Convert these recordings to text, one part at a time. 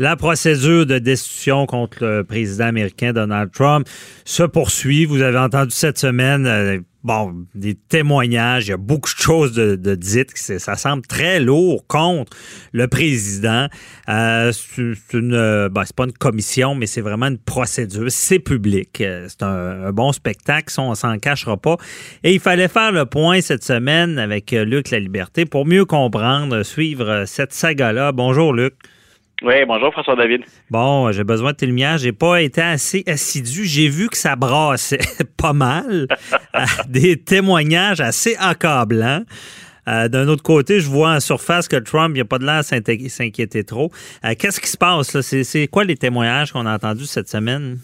La procédure de destitution contre le président américain Donald Trump se poursuit. Vous avez entendu cette semaine, euh, bon, des témoignages, il y a beaucoup de choses de, dites, ça semble très lourd contre le président. Euh, c'est une, ben, c'est pas une commission, mais c'est vraiment une procédure. C'est public. Euh, c'est un, bon spectacle, on s'en cachera pas. Et il fallait faire le point cette semaine avec Luc La Liberté pour mieux comprendre, suivre cette saga-là. Bonjour Luc. Oui, bonjour François David. Bon, j'ai besoin de tes lumières. J'ai pas été assez assidu. J'ai vu que ça brassait pas mal. Euh, des témoignages assez accablants. Euh, d'un autre côté, je vois en surface que Trump, il n'y a pas de l'air s'inquiéter trop. Euh, qu'est-ce qui se passe? C'est quoi les témoignages qu'on a entendus cette semaine?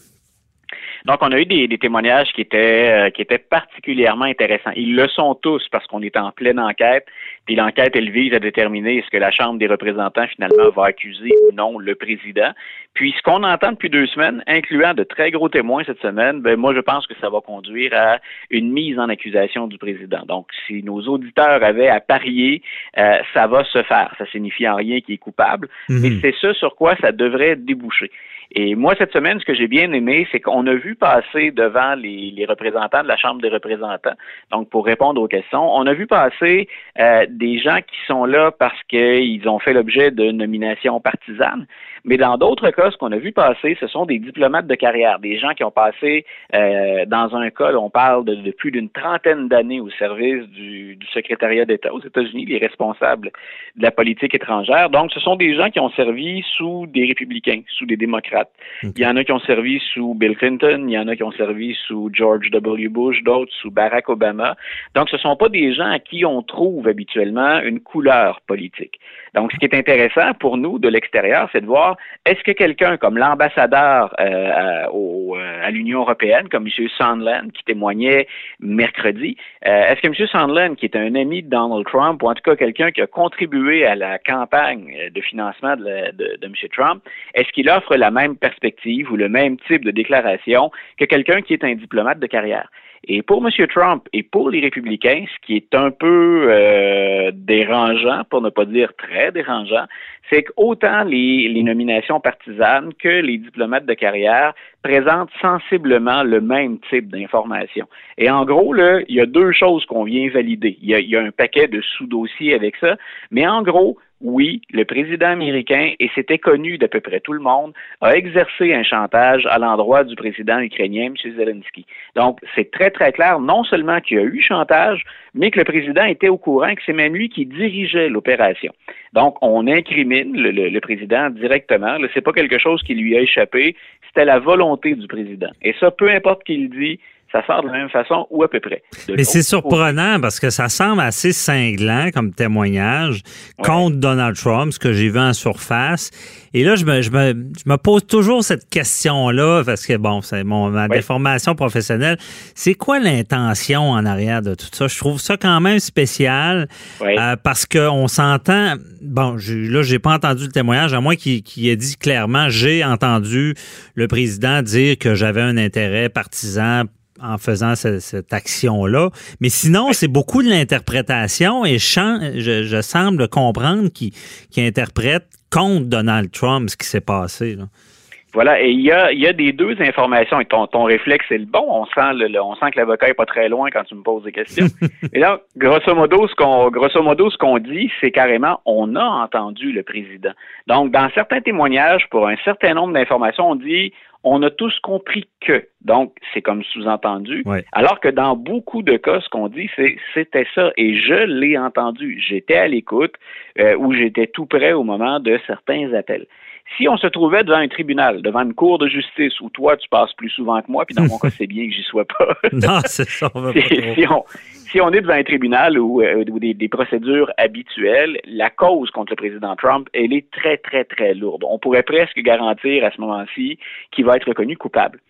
Donc, on a eu des, témoignages qui étaient, euh, qui étaient particulièrement intéressants. Ils le sont tous parce qu'on est en pleine enquête. Puis l'enquête, elle vise à déterminer est-ce que la Chambre des représentants, finalement, va accuser ou non le président. Puis ce qu'on entend depuis deux semaines, incluant de très gros témoins cette semaine, ben moi, je pense que ça va conduire à une mise en accusation du président. Donc, si nos auditeurs avaient à parier, euh, ça va se faire. Ça signifie en rien qu'il est coupable. Mhm. Mais c'est ce sur quoi ça devrait déboucher. Et moi, cette semaine, ce que j'ai bien aimé, c'est qu'on a vu passer devant les, représentants de la Chambre des représentants, donc pour répondre aux questions, on a vu passer euh, des gens qui sont là parce qu'ils ont fait l'objet de nominations partisanes, mais dans d'autres cas, ce qu'on a vu passer, ce sont des diplomates de carrière, des gens qui ont passé, euh, dans un cas, on parle de, plus d'une trentaine d'années au service du, du secrétariat d'État aux États-Unis, les responsables de la politique étrangère. Donc, ce sont des gens qui ont servi sous des républicains, sous des démocrates il y en a qui ont servi sous Bill Clinton, il y en a qui ont servi sous George W. Bush, d'autres sous Barack Obama. Donc, ce ne sont pas des gens à qui on trouve habituellement une couleur politique. Donc, ce qui est intéressant pour nous de l'extérieur, c'est de voir est-ce que quelqu'un comme l'ambassadeur euh, euh, à l'Union européenne, comme M. Sondland, qui témoignait mercredi, euh, est-ce que M. Sondland, qui est un ami de Donald Trump, ou en tout cas quelqu'un qui a contribué à la campagne de financement de, de M. Trump, est-ce qu'il offre la même perspective ou le même type de déclaration que quelqu'un qui est un diplomate de carrière? Et pour M. Trump et pour les républicains, ce qui est un peu euh, dérangeant, pour ne pas dire très dérangeant, c'est qu'autant les, les nominations partisanes que les diplomates de carrière présentent sensiblement le même type d'informations. Et en gros, là, il y a deux choses qu'on vient valider. Il y a, il y a un paquet de sous-dossiers avec ça, mais en gros, oui, le président américain, et c'était connu d'à peu près tout le monde, a exercé un chantage à l'endroit du président ukrainien, M. Zelensky. Donc, c'est très, très clair, non seulement qu'il y a eu chantage, mais que le président était au courant que c'est même lui qui dirigeait l'opération. Donc, on incrimine le, président directement. Ce n'est pas quelque chose qui lui a échappé, c'était la volonté du président. Et ça, peu importe qu'il dit, ça sort de la même façon ou à peu près. Mais c'est surprenant parce que ça semble assez cinglant comme témoignage contre Donald Trump, ce que j'ai vu en surface. Et là, je me, je me, je me pose toujours cette question-là parce que, bon, c'est mon, ma déformation professionnelle. C'est quoi l'intention en arrière de tout ça? Je trouve ça quand même spécial euh, parce qu'on s'entend. Bon, là, j'ai pas entendu le témoignage, à moins qu'il ait dit clairement, j'ai entendu le président dire que j'avais un intérêt partisan en faisant cette, action-là. Mais sinon, c'est beaucoup de l'interprétation et je, je, semble comprendre qu'il interprète contre Donald Trump ce qui s'est passé. Voilà, et il y a, y a des deux informations, et ton, ton réflexe est le bon. On sent le, on sent que l'avocat est pas très loin quand tu me poses des questions. et là, grosso modo, ce qu'on grosso modo, ce qu'on dit, c'est carrément on a entendu le président. Donc, dans certains témoignages, pour un certain nombre d'informations, on dit on a tous compris que. Donc, c'est comme sous-entendu. Alors que dans beaucoup de cas, ce qu'on dit, c'est c'était ça. Et je l'ai entendu. J'étais à l'écoute euh, ou j'étais tout près au moment de certains appels. Si on se trouvait devant un tribunal, devant une cour de justice où toi, tu passes plus souvent que moi, puis dans mon cas, c'est bien que j'y sois pas. non, c'est ça. si, on, si on est devant un tribunal ou, euh, des, procédures habituelles, la cause contre le président Trump, elle est très, très, très lourde. On pourrait presque garantir à ce moment-ci qu'il va être reconnu coupable.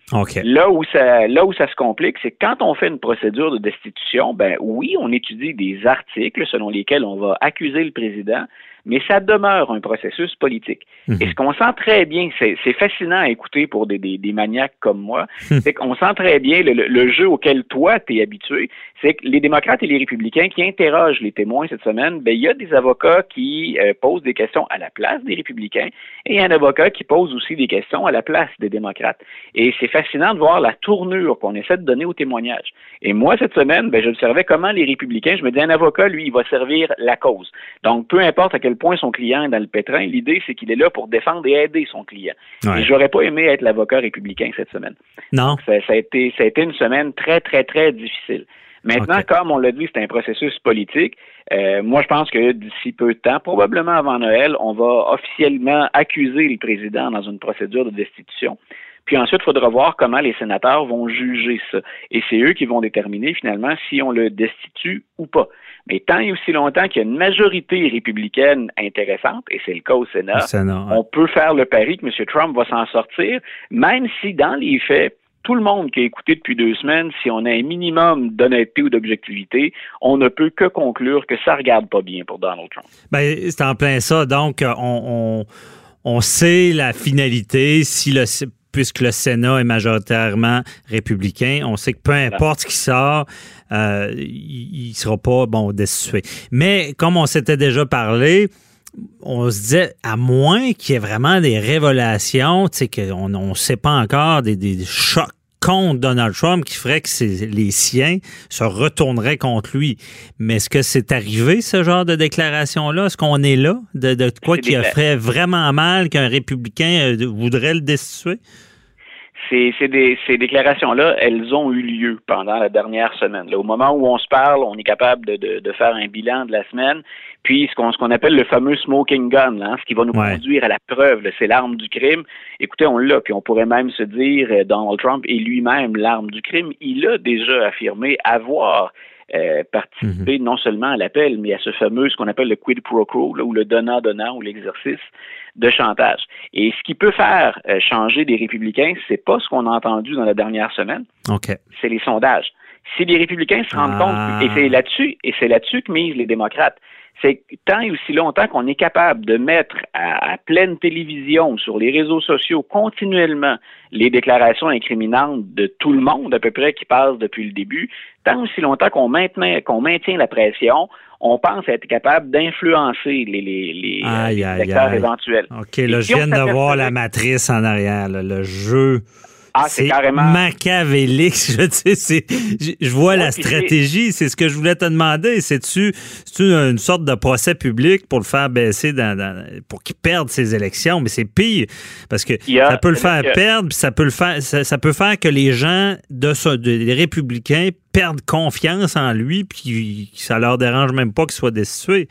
Là où ça, là où ça se complique, c'est quand on fait une procédure de destitution, ben oui, on étudie des articles selon lesquels on va accuser le président, mais ça demeure un processus politique. Mhm. Et ce qu'on sent très bien, c'est fascinant à écouter pour des, des, maniaques comme moi, hmm. c'est qu'on sent très bien le, jeu auquel toi, tu es habitué, c'est que les démocrates et les républicains qui interrogent les témoins cette semaine, ben, il y a des avocats qui euh, posent des questions à la place des républicains et il y a un avocat qui pose aussi des questions à la place des démocrates. Et c'est fascinant de voir la tournure qu'on essaie de donner au témoignage. Et moi, cette semaine, ben, j'observais comment les républicains, je me dis, un avocat, lui, il va servir la cause. Donc, peu importe à quel point son client est dans le pétrin, l'idée, c'est qu'il est là pour défendre et aider son client. Et j'aurais pas aimé être l'avocat républicain cette semaine. Non. Ça, a été, ça a été une semaine très, très, très difficile. Maintenant, comme on l'a dit, c'est un processus politique. Euh, moi, je pense que d'ici peu de temps, probablement avant Noël, on va officiellement accuser le président dans une procédure de destitution. Puis ensuite, il faudra voir comment les sénateurs vont juger ça. Et c'est eux qui vont déterminer finalement si on le destitue ou pas. Mais tant et aussi longtemps qu'il y a une majorité républicaine intéressante, et c'est le cas au Sénat, on peut faire le pari que M. Trump va s'en sortir, même si dans les faits, tout le monde qui a écouté depuis deux semaines, si on a un minimum d'honnêteté ou d'objectivité, on ne peut que conclure que ça regarde pas bien pour Donald Trump. Ben, c'est en plein ça. Donc, on, on, sait la finalité. Si le, puisque le Sénat est majoritairement républicain, on sait que peu importe ce qui sort, euh, il ne sera pas bon destitué. Mais comme on s'était déjà parlé, on se disait, à moins qu'il y ait vraiment des révélations, tu sais, qu'on ne sait pas encore, des, des chocs contre Donald Trump qui ferait que les siens se retourneraient contre lui. Mais est-ce que c'est arrivé, ce genre de déclaration-là? Est-ce qu'on est là? De, quoi qui ferait vraiment mal qu'un républicain euh, voudrait le destituer? Ces, ces, déclarations-là, elles ont eu lieu pendant la dernière semaine. au moment où on se parle, on est capable de, faire un bilan de la semaine. Puis ce qu'on appelle le fameux smoking gun, hein, ce qui va nous conduire à la preuve, c'est l'arme du crime. Écoutez, on l'a, puis on pourrait même se dire euh, Donald Trump est lui-même l'arme du crime. Il a déjà affirmé avoir euh, participer mhm. non seulement à l'appel, mais à ce fameux, ce qu'on appelle le quid pro quo, là, ou le donnant-donnant, ou l'exercice de chantage. Et ce qui peut faire euh, changer des républicains, c'est pas ce qu'on a entendu dans la dernière semaine, c'est les sondages. Si les républicains se rendent compte, et c'est là-dessus, et c'est là-dessus que misent les démocrates, c'est tant et aussi longtemps qu'on est capable de mettre à, pleine télévision, sur les réseaux sociaux, continuellement les déclarations incriminantes de tout le monde, à peu près, qui passe depuis le début, tant aussi longtemps qu'on maintient, qu'on maintient la pression, on pense être capable d'influencer les, les, les, euh, éventuels. OK, là, je viens de voir la matrice en arrière, le jeu ah, c'est carrément. Machiavélique. Je, sais, je, vois la stratégie. C'est ce que je voulais te demander. C'est-tu une sorte de procès public pour le faire baisser, pour qu'il perde ses élections? Mais c'est pire parce que ça peut le faire perdre, puis ça peut le faire, ça, peut faire que les gens de, les républicains perdent confiance en lui, puis ça leur dérange même pas qu'il soit destitué.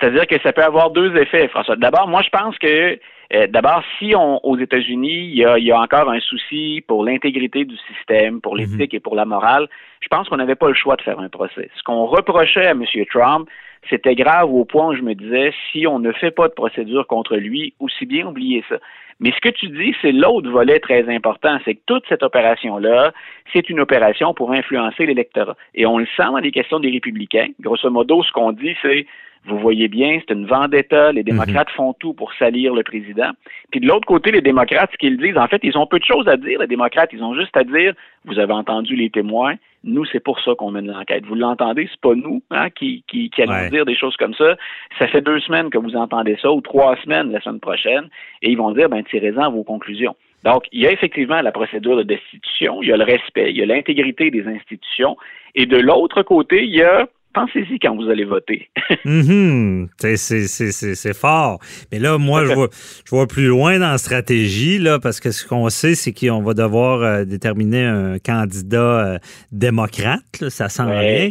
C'est-à-dire que ça peut avoir deux effets, François. D'abord, moi, je pense que euh, d'abord, si on, aux États-Unis, il y, a, encore un souci pour l'intégrité du système, pour mhm. l'éthique et pour la morale, je pense qu'on n'avait pas le choix de faire un procès. Ce qu'on reprochait à M. Trump, c'était grave au point où je me disais, si on ne fait pas de procédure contre lui, aussi bien oublier ça. Mais ce que tu dis, c'est l'autre volet très important, c'est que toute cette opération-là, c'est une opération pour influencer l'électorat. Et on le sent dans les questions des républicains. Grosso modo, ce qu'on dit, c'est vous voyez bien, c'est une vendetta. Les démocrates mhm. font tout pour salir le président. Puis de l'autre côté, les démocrates, ce qu'ils disent, en fait, ils ont peu de choses à dire, les démocrates. Ils ont juste à dire, vous avez entendu les témoins. Nous, c'est pour ça qu'on mène l'enquête. Vous l'entendez, c'est pas nous hein, qui, qui, qui allons dire des choses comme ça. Ça fait deux semaines que vous entendez ça, ou trois semaines la semaine prochaine, et ils vont dire, ben, tirez-en vos conclusions. Donc, il y a effectivement la procédure de destitution, il y a le respect, il y a l'intégrité des institutions, et de l'autre côté, il y a pensez-y quand vous allez voter. Mhm. C'est fort. Mais là, moi, je vois, je vois plus loin dans la stratégie, là, parce que ce qu'on sait, c'est qu'on va devoir euh, déterminer un candidat euh, démocrate. ça sent rien.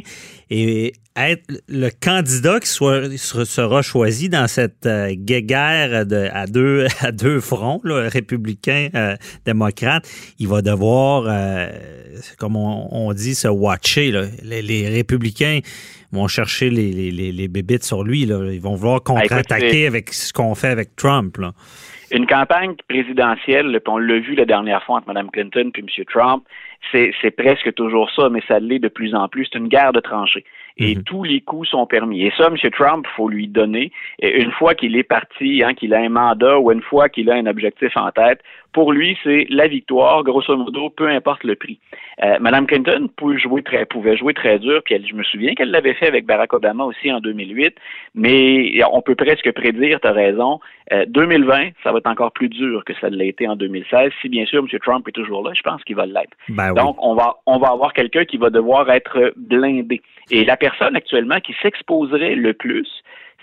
Et être le candidat qui soit, sera choisi dans cette euh, guerre de, à, deux, à deux fronts, là, républicain, euh, démocrate, il va devoir, euh, comme on, dit, se watcher. Là. Les, républicains vont chercher les, les, les, bébites sur lui. Là. Ils vont vouloir ah, contre-attaquer avec ce qu'on fait avec Trump. Là. Une campagne présidentielle, on l'a vu la dernière fois entre Mme Clinton et M. Trump, c'est presque toujours ça, mais ça l'est de plus en plus. C'est une guerre de tranchées et mhm. tous les coups sont permis. Et ça, M. Trump, faut lui donner. Et une fois qu'il est parti, hein, qu'il a un mandat ou une fois qu'il a un objectif en tête, pour lui, c'est la victoire, grosso modo, peu importe le prix. Euh, Mme Clinton pouvait jouer très, pouvait jouer très dur, puis elle, je me souviens qu'elle l'avait fait avec Barack Obama aussi en 2008, mais on peut presque prédire, tu as raison, 2020, euh, ça va être encore plus dur que ça l'a été en 2016, si bien sûr M. Trump est toujours là, je pense qu'il va l'être. Ben Donc, on va, on va avoir quelqu'un qui va devoir être blindé. Et la personne actuellement qui s'exposerait le plus,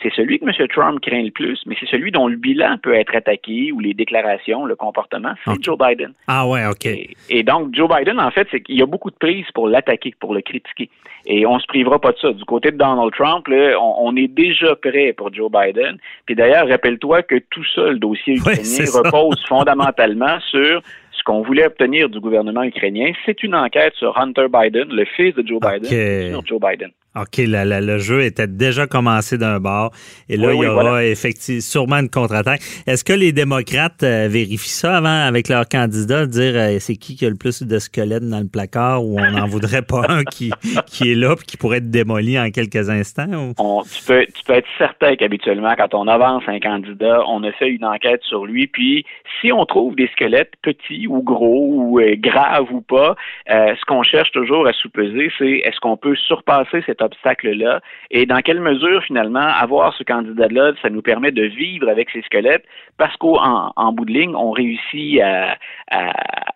c'est celui que M. Trump craint le plus, mais c'est celui dont le bilan peut être attaqué ou les déclarations, le comportement, c'est Joe Biden. Ah ouais, OK. Et, donc, Joe Biden, en fait, c'est qu'il y a beaucoup de prises pour l'attaquer, pour le critiquer. Et on se privera pas de ça. Du côté de Donald Trump, là, on, est déjà prêt pour Joe Biden. Puis d'ailleurs, rappelle-toi que tout ça, le dossier ukrainien repose fondamentalement sur ce qu'on voulait obtenir du gouvernement ukrainien. C'est une enquête sur Hunter Biden, le fils de Joe Biden, sur Joe Biden. OK, le jeu était déjà commencé d'un bord et là, il y aura effectivement sûrement une contre-attaque. Est-ce que les démocrates euh, vérifient ça avant avec leur candidat, dire euh, c'est qui qui a le plus de squelettes dans le placard ou on n'en voudrait pas un qui, qui est là et qui pourrait être démoli en quelques instants? tu, peux, tu peux être certain qu'habituellement, quand on avance un candidat, on a fait une enquête sur lui, puis si on trouve des squelettes petits ou gros ou euh, graves ou pas, ce qu'on cherche toujours à sous-peser, c'est est-ce qu'on peut surpasser cette obstacle-là et dans quelle mesure, finalement, avoir ce candidat-là, ça nous permet de vivre avec ces squelettes? Parce qu'en en bout de ligne, on réussit à,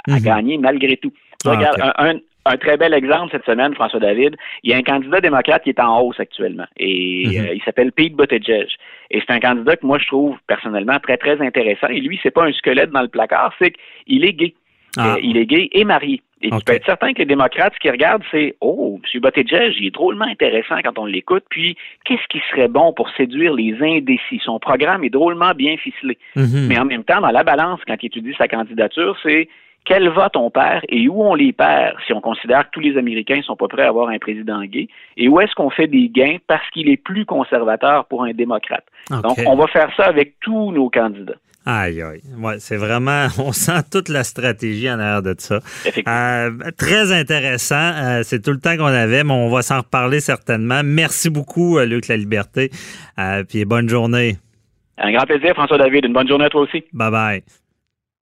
mhm. gagner malgré tout. Ah, regarde, un, très bel exemple cette semaine, François David. Il y a un candidat démocrate qui est en hausse actuellement et mhm. euh, il s'appelle Pete Buttigieg. Et c'est un candidat que moi je trouve personnellement très très intéressant. Et lui, c'est pas un squelette dans le placard, c'est qu'il est gay. Ah. Euh, il est gay et marié. Et tu peux être certain que les démocrates, ce qu'ils regardent, c'est Oh, M. Buttigieg, il est drôlement intéressant quand on l'écoute. Puis, qu'est-ce qui serait bon pour séduire les indécis? Son programme est drôlement bien ficelé. Mhm. Mais en même temps, dans la balance, quand il étudie sa candidature, c'est quel vote on perd et où on les perd si on considère que tous les Américains ne sont pas prêts à avoir un président gay et où est-ce qu'on fait des gains parce qu'il est plus conservateur pour un démocrate. Donc, on va faire ça avec tous nos candidats. Aïe, aïe. Ouais, c'est vraiment, on sent toute la stratégie en arrière de ça. Euh, très intéressant. Euh, c'est tout le temps qu'on avait, mais on va s'en reparler certainement. Merci beaucoup, euh, Luc La Liberté. puis bonne journée. Un grand plaisir, François David. Une bonne journée à toi aussi. Bye bye.